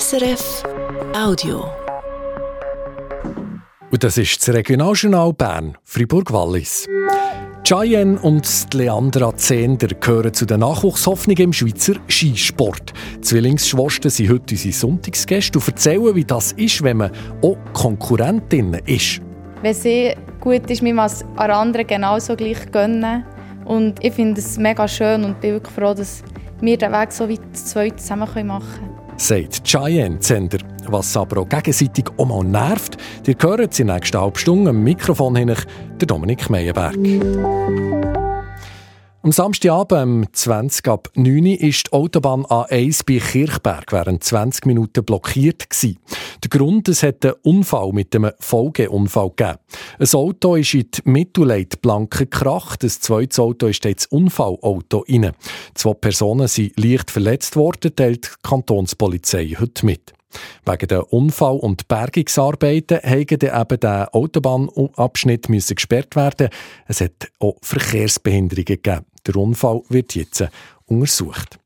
SRF Audio. Und das ist das Regionaljournal Bern, Fribourg-Wallis. Cheyenne und Leandra Zehnder gehören zu den Nachwuchshoffnungen im Schweizer Skisport. Die Zwillingsschwestern sind heute unsere Sonntagsgäste und erzählen, wie das ist, wenn man auch Konkurrentin ist. Wenn sie gut ist, müssen wir es an anderen genauso gleich gönnen. Und ich finde es mega schön und bin wirklich froh, dass wir den Weg so weit zu zusammen machen können sagt Cheyenne Zender. Was aber auch gegenseitig auch mal nervt, ihr hört in der nächsten halben Stunde am Mikrofon hin der Dominik Meyerberg. Am Samstagabend, um 20 ab 9 Uhr, ist die Autobahn A1 bei Kirchberg während 20 Minuten blockiert. Gewesen. Der Grund, es hat einen Unfall mit einem Folgeunfall gegeben. Ein Auto ist in die Mittelleitplanke gekracht, ein zweites Auto ist ins Unfallauto rein. Zwei Personen sind leicht verletzt worden, teilt die Kantonspolizei heute mit. Wegen der Unfall- und Bergungsarbeiten musste eben der Autobahnabschnitt gesperrt werden. Es hat auch Verkehrsbehinderungen gegeben. Der Unfall wird jetzt untersucht.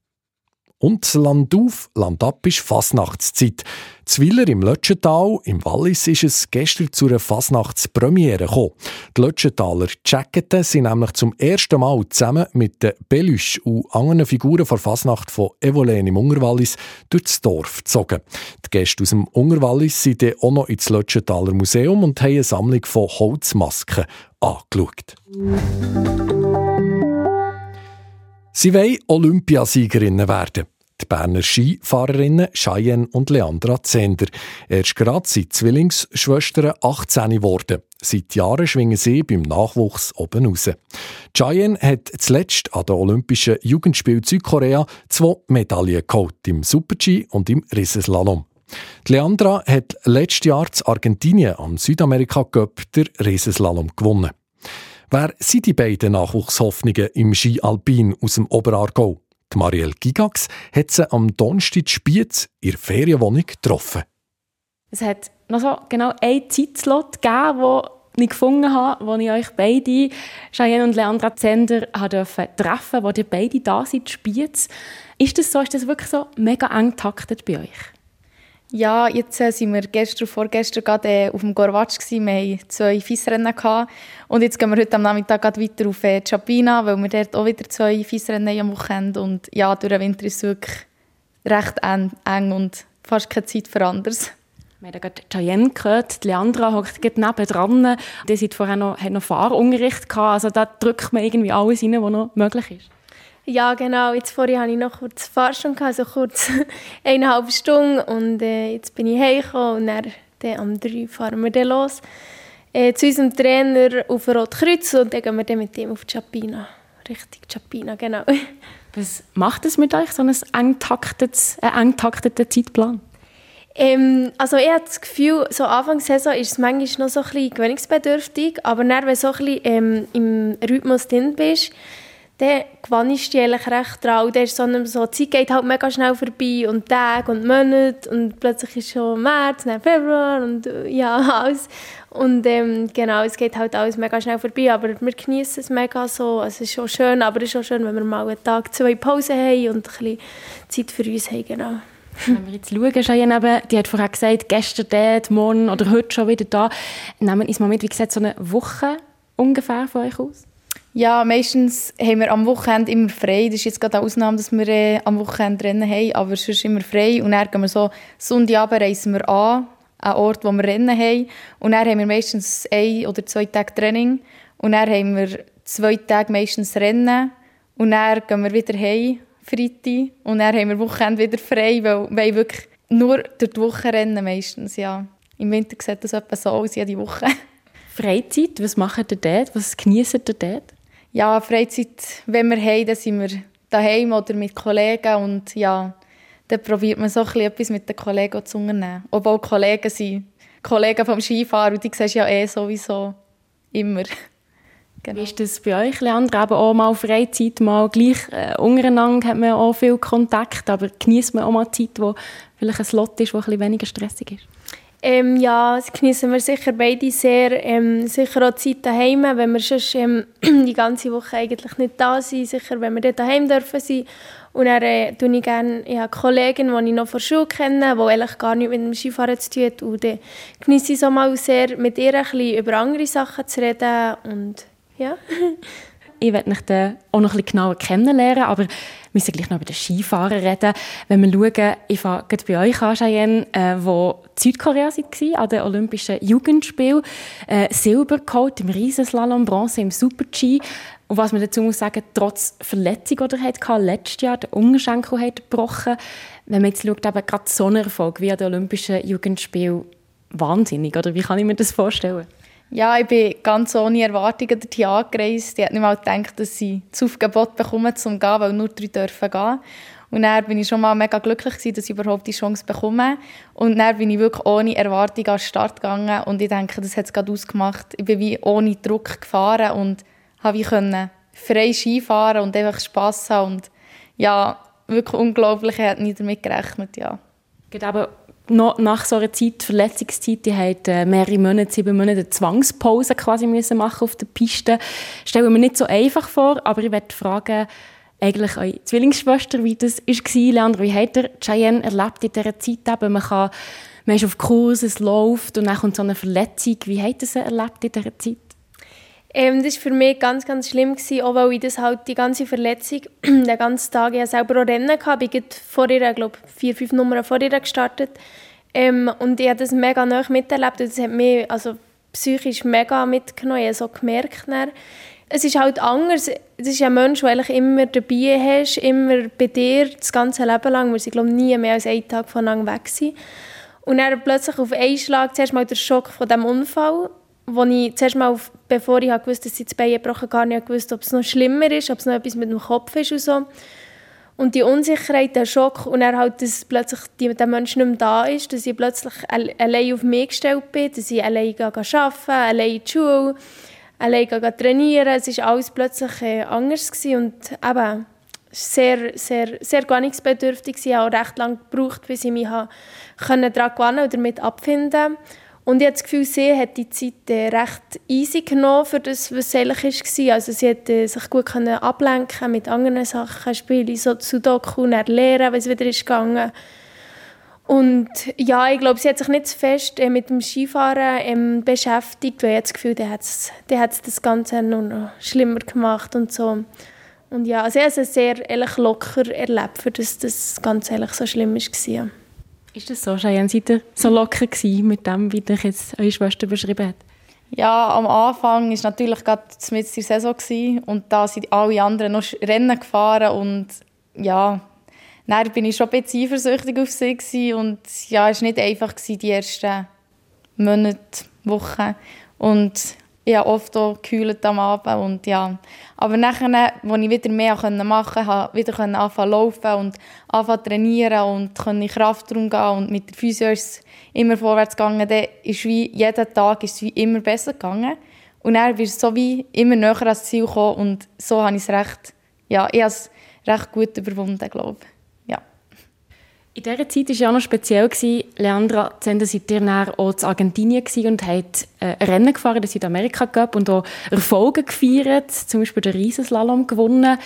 Und Land auf, Land ab ist Fasnachtszeit. Zwiller im Lötschental, im Wallis, ist es gestern zu einer Fasnachtspremiere gekommen. Die Lötschentaler Jacketen sind nämlich zum ersten Mal zusammen mit den Belüsch und anderen Figuren der Fasnacht von Evolen im Ungerwallis durchs Dorf gezogen. Die Gäste aus dem Ungerwallis sind dann auch noch ins Lötschentaler Museum und haben eine Sammlung von Holzmasken angeschaut. Sie wollen Olympiasiegerinnen werden. Die Berner Skifahrerinnen Cheyenne und Leandra Zender. Erst gerade sind Zwillingsschwestern 18 geworden. Seit Jahren schwingen sie beim Nachwuchs oben raus. Cheyenne hat zuletzt an den Olympischen Jugendspielen Südkorea zwei Medaillen geholt, im Super-G und im Riesenslalom. Die Leandra hat letztes Jahr zu Argentinien am Südamerika Cup der Riesenslalom gewonnen. Wer sind die beiden Nachwuchshoffnungen im Ski Alpin aus dem Oberaargau? Die Marielle Gigax hat sie am Donnerstag Spiez in der Ferienwohnung getroffen. Es hat noch so genau einen Zeitslot gegeben, wo ich gefunden habe, wo ich euch beide, Cheyenne und Leandra Zender, treffen durfte, wo ihr beide da seid, Spiez. Ist das so? Ist das wirklich so mega eng taktet bei euch? Ja, jetzt äh, sind wir gestern vorgestern gerade äh, auf dem Gorwatsch gewesen. Wir hatten zwei Fissrennen. Und jetzt gehen wir heute am Nachmittag weiter auf äh, Chapina, weil wir dort auch wieder zwei Fissrennen am Wochenende Und ja, durch den Winter ist es wirklich recht eng, eng und fast keine Zeit für anderes. Wir haben gerade Cheyenne gehört, die Leandra hockt nebendran. Die hat vorher noch, hat noch Fahrunterricht gehabt. Also da drückt man irgendwie alles rein, was noch möglich ist. Ja, genau. Jetzt vorher hatte ich noch kurz Fahrstunde, also kurz eineinhalb Stunden. Und äh, jetzt bin ich heimgekommen und dann, dann am 3 fahren wir dann los. Äh, zu unserem Trainer auf Rotkreuz und dann gehen wir dann mit ihm auf Chapina. Richtig Chapina, genau. Was macht es mit euch, so einen eng takteten Zeitplan? Ähm, also ich habe das Gefühl, so Anfang der Saison ist es manchmal noch so ein bisschen gewöhnungsbedürftig, aber dann, wenn du so ein bisschen ähm, im Rhythmus drin bist, dann gewannst du eigentlich recht dran. Und ist so, so, die Zeit geht halt mega schnell vorbei und Tage und Monate und plötzlich ist schon März, dann Februar und ja, alles. Und ähm, genau, es geht halt alles mega schnell vorbei, aber wir genießen es mega so. Also, es ist schon schön, aber es ist auch schön, wenn wir mal einen Tag, zwei Pausen haben und ein bisschen Zeit für uns haben, genau. Wenn wir jetzt schauen, Cheyenne, die hat vorher gesagt, gestern dort, morgen oder heute schon wieder da. Nehmen wir uns mal mit, wie sieht so eine Woche ungefähr von euch aus? Ja, meistens haben wir am Wochenende immer frei. Das ist jetzt gerade eine Ausnahme, dass wir äh, am Wochenende Rennen haben, aber sonst immer frei. Und dann gehen wir so, Sonntagabend reisen wir an, an Ort, wo wir Rennen haben. Und dann haben wir meistens ein oder zwei Tage Training. Und dann haben wir zwei Tage meistens Rennen. Und dann gehen wir wieder heim, Freitag. Und dann haben wir Wochenende wieder frei, weil wir wirklich nur durch die Woche rennen meistens, ja. Im Winter sieht das etwa so aus, jede Woche. Freizeit, was macht ihr dort? Was genießt ihr dort? Ja, Freizeit, wenn wir haben, dann sind wir daheim oder mit Kollegen und ja, dann probiert man so etwas mit den Kollegen zu unternehmen. Obwohl Kollegen sind Kollegen vom Skifahren und die siehst du ja eh sowieso immer. Genau. Wie ist das bei euch, Leandra? Aber auch mal Freizeit, mal gleich äh, untereinander hat man auch viel Kontakt, aber genießt man auch mal Zeit, wo vielleicht ein Slot ist, wo ein bisschen weniger stressig ist? Ähm, ja, das genießen wir sicher beide sehr. Ähm, sicher auch die Zeit daheim, wenn wir sonst ähm, die ganze Woche eigentlich nicht da sind. Sicher, wenn wir dort daheim dürfen sein. Und dann äh, ich gerne eine Kollegin, die ich noch von der Schule kenne, die eigentlich gar nichts mit dem Skifahren zu tun hat. Und dann genieße ich so mal sehr, mit ihr ein bisschen über andere Sachen zu reden. Und ja. ich werde mich dann auch noch bisschen genauer kennenlernen, aber wir müssen gleich noch über den Skifahren reden. Wenn wir schauen, ich fange bei euch an, Cheyenne, äh, wo Südkorea war, an den Olympischen Jugendspielen. Äh, Silber geholt im Riesenslalom, Bronze im Super-G. Und was man dazu muss sagen, trotz Verletzung, die er hatte, letztes Jahr, der Unterschenkel hat gebrochen. Wenn man jetzt schaut, eben gerade so einen Erfolg wie an den Olympischen Jugendspielen, wahnsinnig, oder wie kann ich mir das vorstellen? Ja, ich bin ganz ohne Erwartungen dorthin angereist. Ich hätte nicht mal gedacht, dass sie das Aufgebot bekommen, zum gehen, weil nur drei dürfen gehen. Und dann bin ich schon mal mega glücklich dass ich überhaupt die Chance bekomme. Und dann bin ich wirklich ohne Erwartung an den Start gegangen. Und ich denke, das hat es gerade ausgemacht. Ich bin wie ohne Druck gefahren und habe ich können frei Skifahren und einfach Spass haben. Und ja, wirklich unglaublich, ich hätte nicht damit gerechnet, ja. Geht aber nach so einer Zeit, Verletzungszeit, die hat äh, mehrere Monate, sieben Monate Zwangspause quasi müssen machen auf der Piste. Stellen wir nicht so einfach vor, aber ich werde fragen, eigentlich eure Zwillingsschwester, wie das war, Leandro, wie hat ihr Cheyenne erlebt in dieser Zeit eben? Man, kann, man ist auf Kurs, es läuft und dann kommt so eine Verletzung. Wie hat ihr sie erlebt in dieser Zeit? Ähm, das war für mich ganz, ganz schlimm, gewesen, auch weil ich das halt die ganze Verletzung, den ganzen Tag, ich selber auch Rennen gehabt, ich bin vor ihr, glaube vier, fünf Nummern vor ihr gestartet ähm, und ich habe das mega nah miterlebt und das hat mich also, psychisch mega mitgenommen, so gemerkt. Dann. Es ist halt anders, es ist ein Mensch, der eigentlich immer dabei hast, immer bei dir, das ganze Leben lang, wir sind glaube nie mehr als einen Tag voneinander weg sind. Und dann plötzlich auf einen Schlag zuerst mal der Schock von diesem Unfall wo ich zuerst mal, auf, bevor ich wusste, dass sie das Bein gebrochen gar nicht gewusst ob es noch schlimmer ist, ob es noch etwas mit dem Kopf ist und so. Und die Unsicherheit, der Schock und dann halt, dass plötzlich der Mensch nicht mehr da ist, dass ich plötzlich allein auf mich gestellt bin, dass ich allein arbeiten allein in die Schule, allein trainieren. Es war alles plötzlich äh, anders gewesen und eben sehr, sehr, sehr gewöhnungsbedürftig. Ich habe auch recht lange gebraucht, bis ich mich daran gewöhnen und damit abfinden konnte. Und ich habe das Gefühl, sie hat die Zeit äh, recht easy genommen für das, was eigentlich war. Also sie hat äh, sich gut ablenken mit anderen Sachen, Spiele, so Sudoku, und lernen, es wieder ist gegangen. Und ja, ich glaube, sie hat sich nicht zu fest äh, mit dem Skifahren ähm, beschäftigt, weil ich das Gefühl, der hat das Ganze nur noch schlimmer gemacht und so. Und ja, also ich habe es sehr ehrlich, locker erlebt, für das das Ganze eigentlich so schlimm war. Ist das so, Cheyenne? Seid ihr so locker gewesen mit dem, wie dich jetzt eure Schwester beschrieben hat? Ja, am Anfang war natürlich gerade mit der Saison und da sind alle anderen noch Rennen gefahren und ja, dann bin ich schon ein bisschen eifersüchtig auf sie und ja, es war nicht einfach die ersten Monate, Wochen und ich habe oft auch gekühlt am Abend und ja. Aber nachher, als ich wieder mehr machen konnte, konnte ich wieder anfangen laufen und anfangen trainieren und in Kraftraum gehen und mit der Physio ist immer vorwärts gegangen. Dann ist wie jeden Tag ist es wie immer besser gegangen und dann bist du so wie immer näher ans Ziel gekommen und so habe ich es recht, ja, ich habe es recht gut überwunden, glaube ich. In dieser Zeit war ja noch speziell. Leandra Zender seid ihr auch in Argentinien und hat äh, Rennen gefahren, das Südamerika gab und auch Erfolge gefeiert, zum Beispiel den Riesenslalom gewonnen.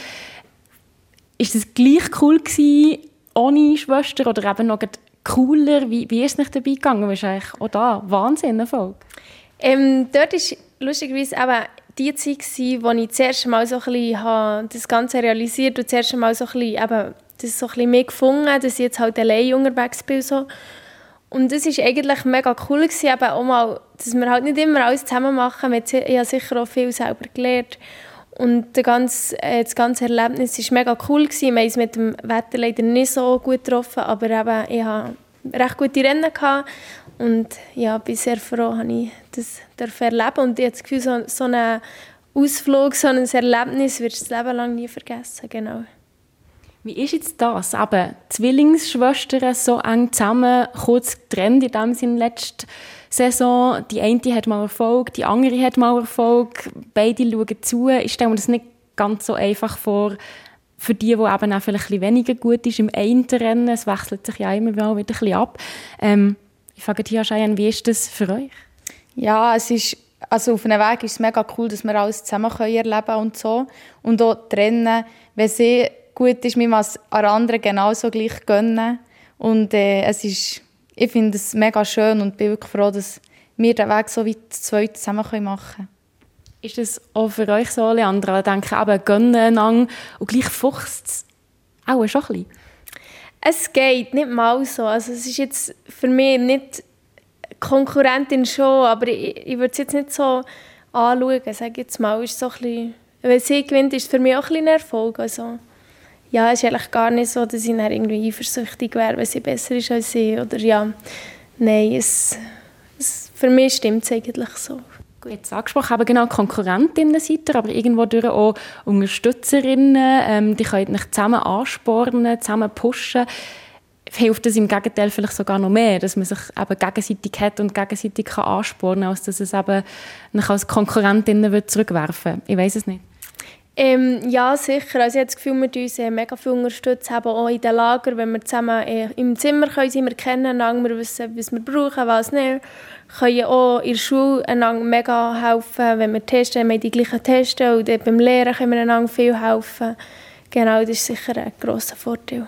Ist es gleich cool gewesen, ohne Schwester oder eben noch cooler? Wie, wie ist es nicht dabei gegangen? Du eigentlich auch da Wahnsinn Erfolg. Ähm, dort war lustigerweise eben die Zeit, wo ich das erste Mal so ein bisschen das Ganze realisiert und das erste Mal so ein bisschen das so ein bisschen mehr gefunden, dass ich jetzt halt allein unterwegs bin. So. Und das war eigentlich mega cool, gewesen, eben auch mal, dass wir halt nicht immer alles zusammen machen. Ich habe sicher auch viel selber gelernt. Und das ganze, äh, das ganze Erlebnis war mega cool. Gewesen. Wir haben es mit dem Wetter leider nicht so gut getroffen, aber eben, ich hatte recht gute Rennen. Gehabt. Und ja, bin sehr froh, dass ich das erleben Und ich habe das Gefühl, so, so ein Ausflug, so ein Erlebnis wirst du das Leben lang nie vergessen. Genau. Wie ist jetzt das? Aber Zwillingsschwestern so eng zusammen, kurz getrennt in dem Sinne letzte Saison. Die eine hat mal Erfolg, die andere hat mal Erfolg. Beide schauen zu. Ich stelle mir das nicht ganz so einfach vor, für die, die eben auch vielleicht ein weniger gut ist im einen Rennen. Es wechselt sich ja immer wieder ein bisschen ab. Ähm, ich frage dich, Cheyenne, wie ist das für euch? Ja, es ist also auf einem Weg ist es mega cool, dass wir alles zusammen erleben können und so. Und auch trennen, wenn sie gut ist, man es an anderen genauso gleich gönnen. Und äh, es ist, ich finde es mega schön und bin wirklich froh, dass wir den Weg so weit zweit zusammen machen können. Ist das auch für euch so, Leandra? Ich denke, eben, gönnen einander und gleich fuchst es auch schon ein bisschen. Es geht nicht mal so. Also es ist jetzt für mich nicht Konkurrentin schon, aber ich, ich würde es jetzt nicht so anschauen. Sag jetzt mal, ist so ein bisschen, wenn sie gewinnt, ist es für mich auch ein, bisschen ein Erfolg. Also, ja, es ist eigentlich gar nicht so, dass ich dann irgendwie eifersüchtig wäre, wenn sie besser ist als sie. Oder ja, nein, es, es, für mich stimmt es eigentlich so. Gut. Jetzt angesprochen, eben genau Konkurrentinnen seid ihr, aber irgendwo durch auch Unterstützerinnen, ähm, die können euch zusammen anspornen, zusammen pushen. Hilft das im Gegenteil vielleicht sogar noch mehr, dass man sich eben gegenseitig hat und gegenseitig kann anspornen kann, als dass es eben als Konkurrentinnen zurückwerfen würde? Ich weiß es nicht. Ähm, ja, sicher. Also ich habe das Gefühl, wir uns äh, mega viel unterstützen, eben auch in den Lager, wenn wir zusammen äh, im Zimmer können, sind wir kennen, wir wissen, was wir brauchen, was nicht. Wir können auch in der Schule einander mega helfen, wenn wir testen, wir haben die gleichen Testen und beim Lehren können wir einander viel helfen. Genau, das ist sicher ein grosser Vorteil.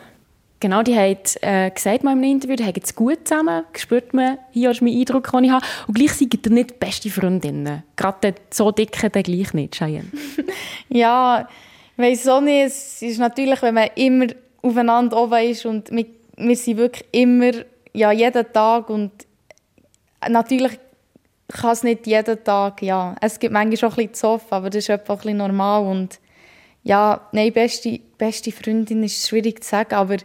Genau, die hat äh, gesagt mal in einem Interview, die haben es gut zusammen, spürt man, hier ist mein Eindruck, den ich habe. Und gleich sind ihr nicht beste Freundinnen. Gerade so dicke dann gleich nicht, Cheyenne. ja, ich weiss nicht, es ist natürlich, wenn man immer aufeinander oben ist und wir, wir sind wirklich immer, ja, jeden Tag und natürlich kann es nicht jeden Tag, ja. Es gibt manchmal auch ein bisschen Zoff, aber das ist einfach ein bisschen normal und ja, nein, beste, beste Freundin ist schwierig zu sagen, aber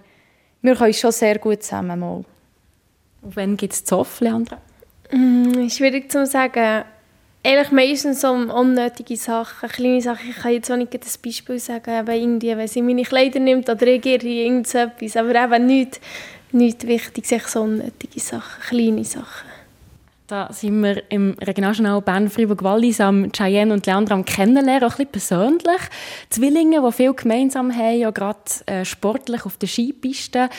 wir können schon sehr gut zusammen mal. Und wann gibt es Zoff, Leandra? Mm, schwierig zu sagen. Eigentlich meistens um unnötige Sachen, kleine Sachen. Ich kann jetzt auch nicht ein Beispiel sagen, aber irgendwie, wenn sie meine Kleider nimmt oder reagiert irgendetwas. Aber eben nichts, nichts Wichtiges, so unnötige Sachen, kleine Sachen. Da sind wir im Regionaljournal Bern Freiburg Wallis am Cheyenne und Leandra am kennenlernen, auch ein bisschen persönlich. Zwillinge, die viel gemeinsam haben, ja gerade äh, sportlich auf der Skipiste.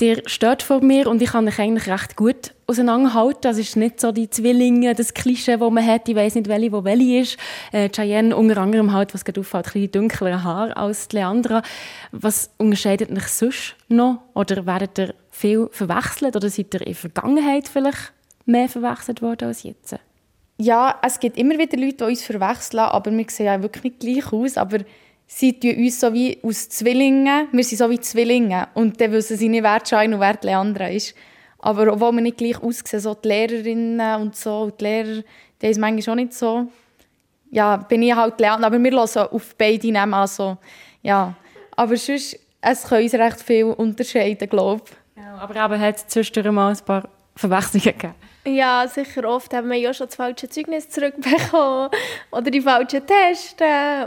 Der steht vor mir und ich kann mich eigentlich recht gut auseinanderhalten. Das ist nicht so die Zwillinge, das Klischee, das man hat. Ich weiß nicht, welche, wo welche ist. Äh, Cheyenne unter anderem halt, was gerade auffällt, ein bisschen dunklere Haar als Leandra. Was unterscheidet mich sonst noch? Oder werdet ihr viel verwechselt? Oder seid ihr in der Vergangenheit vielleicht mehr verwechselt worden als jetzt? Ja, es gibt immer wieder Leute, die uns verwechseln, aber wir sehen ja wirklich nicht gleich aus. Aber sie tun uns so wie aus Zwillingen, wir sind so wie Zwillinge. Und dann wissen sie nicht, wer Schein und wer Leandra ist. Aber obwohl wir nicht gleich aussehen, so die Lehrerinnen und so, und die Lehrer, die ist manchmal auch nicht so. Ja, bin ich halt Leandra, aber wir hören auf beide nehmen, also, ja. Aber sonst, es können uns recht viel unterscheiden, glaube ich. Ja, aber eben hat es zwischendurch mal ein paar Verwechslungen gegeben. Ja, sicher oft haben wir ja schon das falsche Zeugnis zurückbekommen oder die falschen Tests.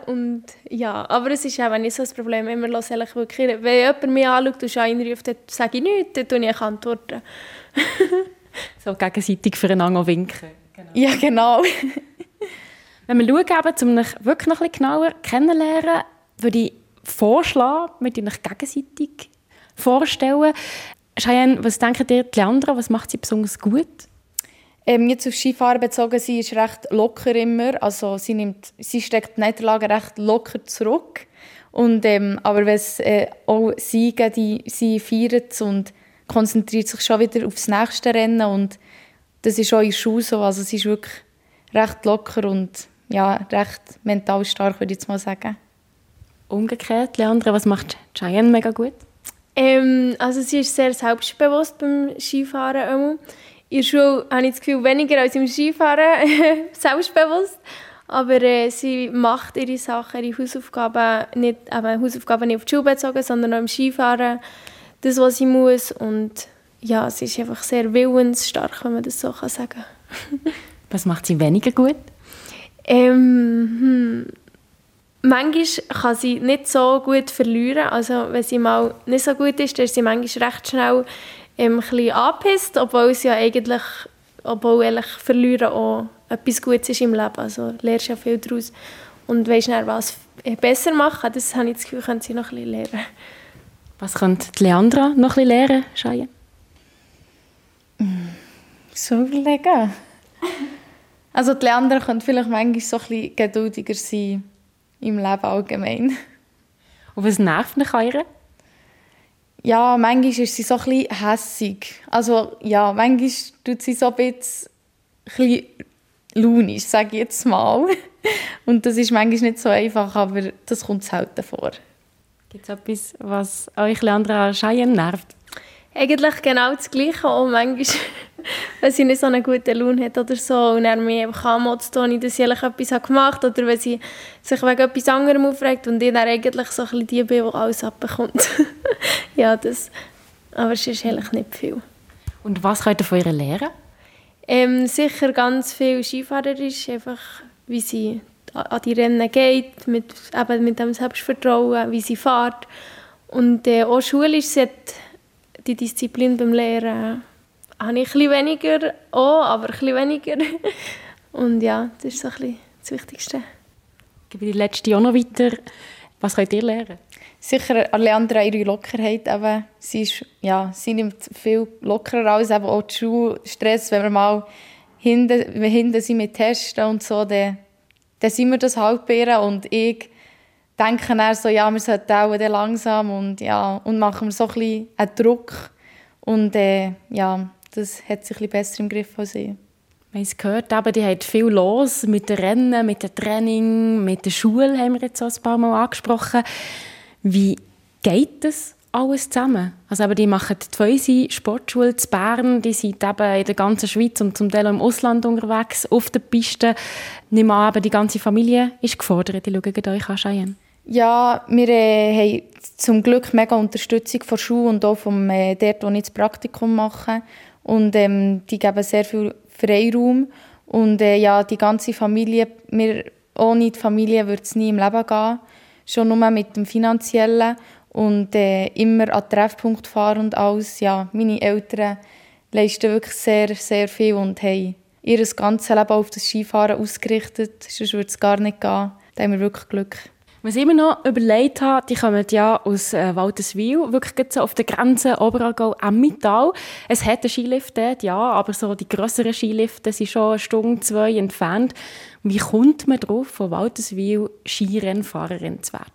Und ja, aber es ist auch nicht so ein Problem. Wir hören wirklich, wenn jemand mich anschaut und einruft, dann sage ich nichts, dann tue ich antworten. so gegenseitig füreinander winken. Genau. Ja, genau. wenn wir schauen, um euch wirklich noch ein bisschen genauer kennenzulernen, würde ich vorschlagen, mit euch gegenseitig vorstellen. Cheyenne, was denken ihr, Leandra, was macht sie besonders gut? Ähm, jetzt auf Skifahren bezogen, sie ist recht locker immer. Also sie, nimmt, sie steckt die Niederlage recht locker zurück. Und, ähm, aber wenn es äh, auch Siege, die sie feiert und konzentriert sich schon wieder aufs nächste Rennen und das ist auch in Schuhe so. Also sie ist wirklich recht locker und ja, recht mental stark, würde ich jetzt mal sagen. Umgekehrt, Leandra, was macht Cheyenne mega gut? Ähm, also sie ist sehr selbstbewusst beim Skifahren. In der Schule habe ich das Gefühl, weniger als im Skifahren selbstbewusst. Aber äh, sie macht ihre Sachen, ihre Hausaufgaben nicht, eben Hausaufgaben nicht auf die Schule bezogen, sondern auch im Skifahren. Das, was sie muss. Und ja, sie ist einfach sehr willensstark, wenn man das so kann sagen kann. was macht sie weniger gut? Ähm, hm. Manchmal kann sie nicht so gut verlieren. Also wenn sie mal nicht so gut ist, dann ist sie manchmal recht schnell ähm, ein bisschen angepisst, obwohl es ja eigentlich, obwohl ehrlich Verlieren auch etwas Gutes ist im Leben. Also lernst ja viel daraus und weißt dann, was besser machen. Das habe ich das Gefühl, können sie noch ein bisschen lernen. Was könnte Leandra noch ein bisschen lernen, Shaya? So überlegen. Also die Leandra könnte vielleicht manchmal so ein bisschen geduldiger sein im Leben allgemein. Und was nervt mich an ihr? Ja, manchmal ist sie so ein bisschen hässig. Also ja, manchmal tut sie so ein bisschen, ein bisschen launisch, sage ich jetzt mal. Und das ist manchmal nicht so einfach, aber das kommt selten vor. Gibt es etwas, was euch Leandra Cheyenne nervt? Eigentlich genau das Gleiche. Auch manchmal, wenn sie nicht so eine gute Laune hat oder so und er mich einfach anmotzt, ohne dass ich etwas gemacht habe oder wenn sie sich wegen etwas anderem aufregt und ich dann eigentlich so ein bisschen die bin, die alles abbekommt. ja, das... Aber es ist eigentlich nicht viel. Und was könnt ihr von ihr lernen? Ähm, sicher ganz viel Skifahrerisch, einfach wie sie an die Rennen geht, mit, eben mit dem Selbstvertrauen, wie sie fährt. Und äh, auch schulisch, sie hat die Disziplin beim Lehren habe ich ein weniger auch, aber ein weniger. Und ja, das ist so ein das Wichtigste. Ich gebe die letzte auch noch weiter. Was könnt ihr lernen? Sicher an Leandra ihre Lockerheit. Eben. Sie, ist, ja, sie nimmt viel lockerer als eben auch die Schulstress. Wenn wir mal hinten, hinten sind mit Testen und so, dann, dann sind wir das halt bei Und ich denke dann so, ja, wir sollten auch langsam und, ja, und machen wir so ein bisschen einen Druck. Und äh, ja, das hat sich ein besser im Griff als ich. Wir haben es gehört, aber die hat viel los mit den Rennen, mit dem Training, mit der Schule, haben wir jetzt auch ein paar Mal angesprochen. Wie geht das alles zusammen? Also aber die machen die Feuse Sportschule in Bern, die sind eben in der ganzen Schweiz und zum Teil auch im Ausland unterwegs, auf der Piste. Nicht mal, aber die ganze Familie ist gefordert. Die schauen euch an, Cheyenne. Ja, wir äh, haben zum Glück mega Unterstützung von Schule und auch vom äh, dort, wo ich das Praktikum mache. Und ähm, die geben sehr viel Freiraum. Und äh, ja, die ganze Familie, wir, ohne die Familie würde es nie im Leben gehen. Schon nur mit dem Finanziellen. Und äh, immer an Treffpunkt fahren und alles. Ja, meine Eltern leisten wirklich sehr, sehr viel und haben ihr ganzes Leben auf das Skifahren ausgerichtet. Sonst würde es gar nicht gehen. Da haben wir wirklich Glück. Was ich immer noch überlegt habe, die kommen ja aus äh, Waldeswil, wirklich so auf der Grenze Oberallgäu-Emmental. Es hat einen Skilift dort, ja, aber so die grösseren Skilifte sind schon eine Stunde, zwei entfernt. Wie kommt man darauf, von Waldeswil Skirennfahrerin zu werden?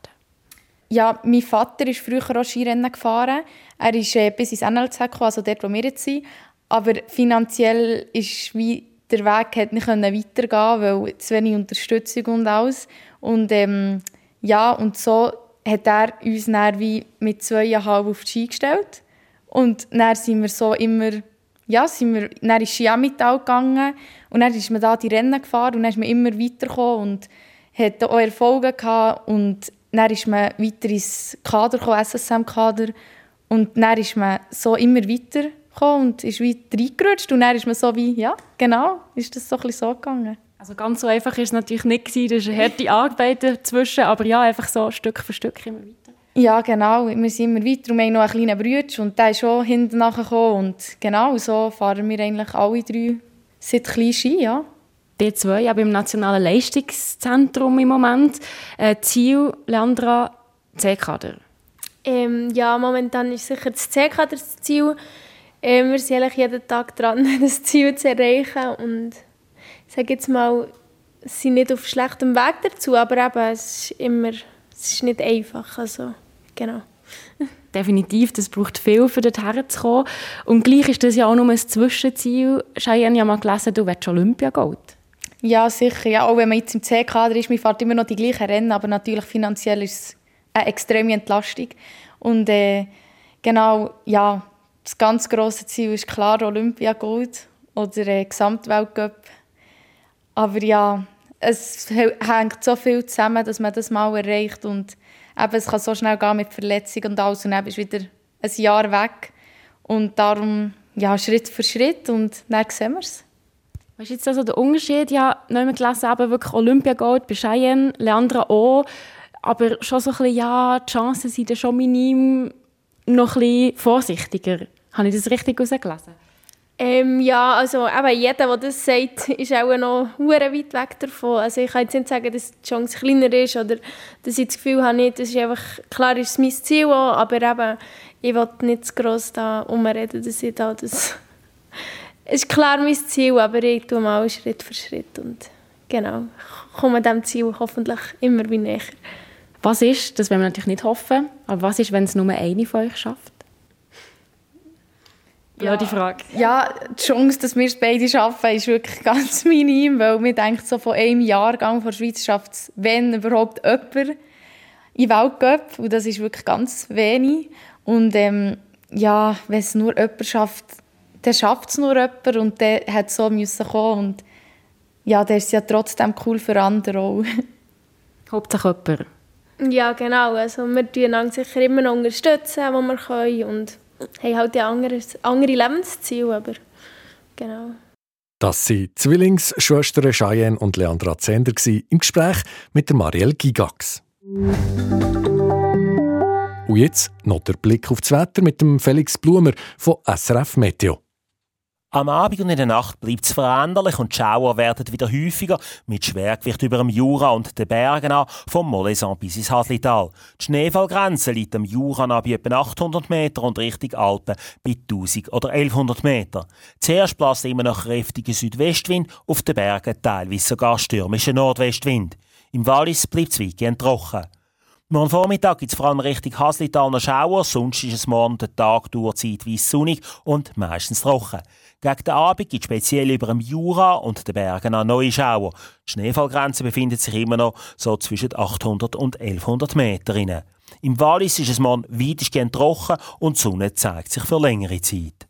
Ja, mein Vater ist früher auch Skirennen gefahren. Er ist äh, bis ins NLZ gekommen, also dort, wo wir jetzt sind. Aber finanziell ist wie der Weg nicht weitergehen weil zu wenig Unterstützung und alles. Und ähm, ja, und so hat er uns dann wie mit zweieinhalb auf die Ski gestellt. Und dann sind wir so immer, ja, sind wir, dann ist Ski Skiamital gegangen und dann ist man da die Rennen gefahren und dann ist man immer weitergekommen und hat auch Erfolge gehabt und dann ist man weiter ins Kader gekommen, SSM-Kader und dann ist man so immer weiter und ist weiter reingerutscht und dann ist man so wie, ja, genau, ist das so ein bisschen so gegangen. Also ganz so einfach ist es natürlich nicht gewesen. Das ist eine harte Arbeit dazwischen, aber ja, einfach so Stück für Stück immer weiter. Ja, genau. Wir sind immer weiter und wir haben noch einen kleinen Bruder und der ist schon hinten nachgekommen und genau so fahren wir eigentlich alle drei seit klein Ski, ja. Die zwei, aber im Nationalen Leistungszentrum im Moment. Äh, Ziel, Leandra, C-Kader. Ähm, ja, momentan ist sicher das C-Kader das Ziel. Ähm, wir sind eigentlich jeden Tag dran, das Ziel zu erreichen und sage jetzt mal, sind nicht auf schlechtem Weg dazu, aber eben, es ist immer, es ist nicht einfach, also genau. Definitiv, das braucht viel, um dorthin zu kommen. Und gleich ist das ja auch nur ein Zwischenziel. Cheyenne, ja mal gelesen, du willst Olympiagold. Ja, sicher. Ja, auch wenn man jetzt im C-Kader ist, man fährt immer noch die gleichen Rennen, aber natürlich finanziell ist es eine extreme Entlastung. Und äh, genau, ja, das ganz große Ziel ist klar Olympiagold oder äh, Gesamtweltcup aber ja, es hängt so viel zusammen, dass man das mal erreicht und eben, es kann so schnell gehen mit Verletzungen und alles und dann bist du wieder ein Jahr weg und darum ja, Schritt für Schritt und dann sehen wir es. Was ist jetzt also der Unterschied? Ja, nicht mehr gelesen, aber wirklich Olympiagold bei Cheyenne, Leandra auch, aber schon so ein bisschen, ja, die Chancen sind schon minim, noch ein bisschen vorsichtiger. Habe ich das richtig herausgelesen? Ähm, ja, also eben jeder, der das sagt, ist auch noch weit weg davon. Also ich kann jetzt nicht sagen, dass die Chance kleiner ist oder dass ich das Gefühl habe, nicht, das ist einfach, klar ist es mein Ziel auch, aber eben, ich will nicht zu gross da umreden, dass ich da das... es ist klar mein Ziel, aber ich tue mal Schritt für Schritt und genau, komme dem Ziel hoffentlich immer wie näher. Was ist, das wollen wir natürlich nicht hoffen, aber was ist, wenn es nur eine von euch schafft? Ja, die Frage. Ja, die Chance, dass wir es beide schaffen, ist wirklich ganz minim, weil man denkt, so von einem Jahrgang von der Schweiz schafft es, wenn überhaupt, jemand in Weltcup. Und das ist wirklich ganz wenig. Und ähm, ja, wenn es nur jemand schafft, dann schafft es nur jemand und der hat so müssen kommen. Und ja, der ist ja trotzdem cool für andere auch. Hauptsache jemand. Ja, genau. Also wir unterstützen sicher immer noch unterstützen, wo wir können und haben halt ein anderes, andere Lebensziele, aber genau. Das waren Zwillingsschwestern Cheyenne und Leandra Zender im Gespräch mit der Marielle Gigax. Und jetzt noch der Blick auf das Wetter mit dem Felix Blumer von SRF Meteo. Am Abend und in der Nacht bleibt es veränderlich und die Schauer werden wieder häufiger, mit Schwergewicht über dem Jura und den Bergen an, vom Molesan bis ins Haslital. Die Schneefallgrenze liegt am Jura an bei etwa 800 Meter und Richtung Alpen bei 1000 oder 1100 Meter. Zuerst bläst immer noch kräftiger Südwestwind, auf den Bergen teilweise sogar stürmischer Nordwestwind. Im Wallis bleibt es weitgehend trocken. Morgen Vormittag gibt es vor allem Richtung Haslital noch Schauer, sonst ist es morgen der Tag durch zeitweise sonnig und meistens trocken. Gegen den Abend gibt es speziell über dem Jura und den Bergen an neue Schauer. Die Schneefallgrenze befindet sich immer noch so zwischen 800 und 1100 Meter. Im Wallis ist es morgen weitestgehend trocken und die Sonne zeigt sich für längere Zeit.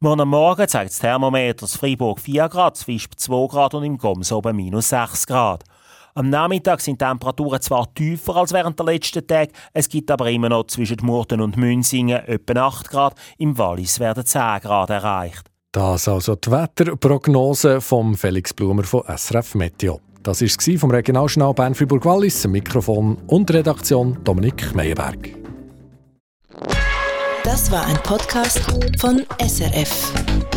Morgen am Morgen zeigt das Thermometer in Freiburg 4 Grad, Zwisp 2 Grad und im Goms oben minus 6 Grad. Am Nachmittag sind die Temperaturen zwar tiefer als während der letzten Tage, es gibt aber immer noch zwischen Murten und Münzingen etwa 8 Grad, im Wallis werden 10 Grad erreicht. Das also die Wetterprognose von Felix Blumer von SRF Meteo. Das war es vom Regionaljournal Bern Fribourg Wallis, Mikrofon und Redaktion Dominik Meyerberg. Das war ein Podcast von SRF.